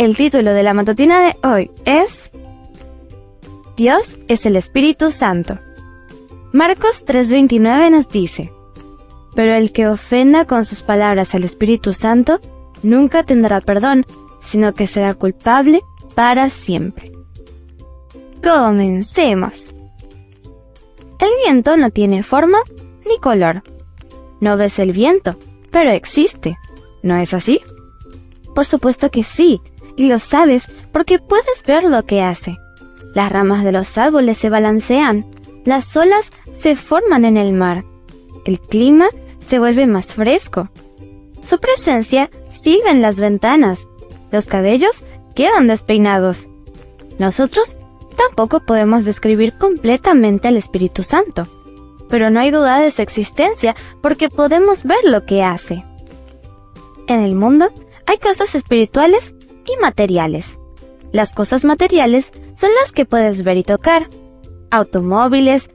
El título de la matutina de hoy es Dios es el Espíritu Santo. Marcos 3:29 nos dice, Pero el que ofenda con sus palabras al Espíritu Santo nunca tendrá perdón, sino que será culpable para siempre. Comencemos. El viento no tiene forma ni color. No ves el viento, pero existe. ¿No es así? Por supuesto que sí, y lo sabes porque puedes ver lo que hace. Las ramas de los árboles se balancean, las olas se forman en el mar, el clima se vuelve más fresco. Su presencia sigue en las ventanas, los cabellos quedan despeinados. Nosotros tampoco podemos describir completamente al Espíritu Santo, pero no hay duda de su existencia porque podemos ver lo que hace. En el mundo hay cosas espirituales y materiales. Las cosas materiales son las que puedes ver y tocar. Automóviles,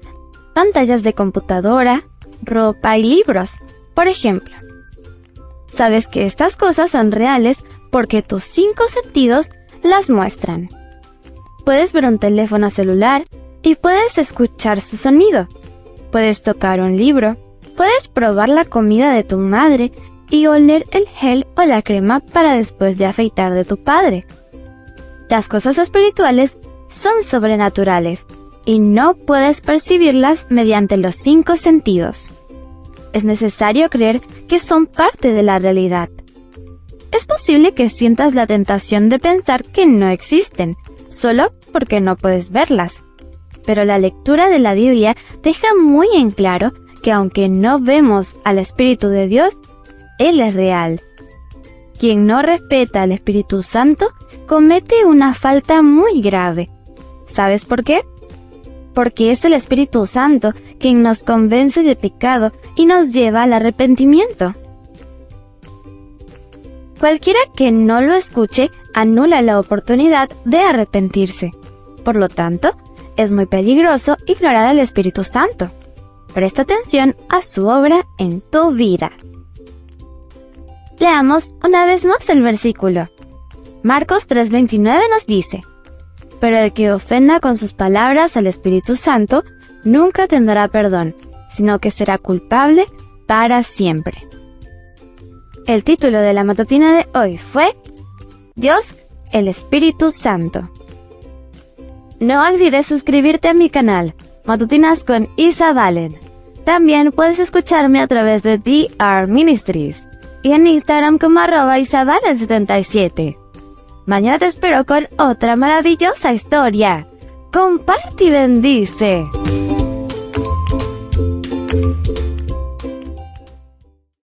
pantallas de computadora, ropa y libros, por ejemplo. Sabes que estas cosas son reales porque tus cinco sentidos las muestran. Puedes ver un teléfono celular y puedes escuchar su sonido. Puedes tocar un libro, puedes probar la comida de tu madre y oler el gel o la crema para después de afeitar de tu padre. Las cosas espirituales son sobrenaturales y no puedes percibirlas mediante los cinco sentidos. Es necesario creer que son parte de la realidad. Es posible que sientas la tentación de pensar que no existen, solo porque no puedes verlas. Pero la lectura de la Biblia deja muy en claro que aunque no vemos al Espíritu de Dios, él es real. Quien no respeta al Espíritu Santo comete una falta muy grave. ¿Sabes por qué? Porque es el Espíritu Santo quien nos convence de pecado y nos lleva al arrepentimiento. Cualquiera que no lo escuche anula la oportunidad de arrepentirse. Por lo tanto, es muy peligroso ignorar al Espíritu Santo. Presta atención a su obra en tu vida. Leamos una vez más el versículo. Marcos 3:29 nos dice, Pero el que ofenda con sus palabras al Espíritu Santo nunca tendrá perdón, sino que será culpable para siempre. El título de la matutina de hoy fue Dios, el Espíritu Santo. No olvides suscribirte a mi canal, Matutinas con Isa Valen. También puedes escucharme a través de DR Ministries y en Instagram como arroba Isabel77. Mañana te espero con otra maravillosa historia. Comparte y bendice.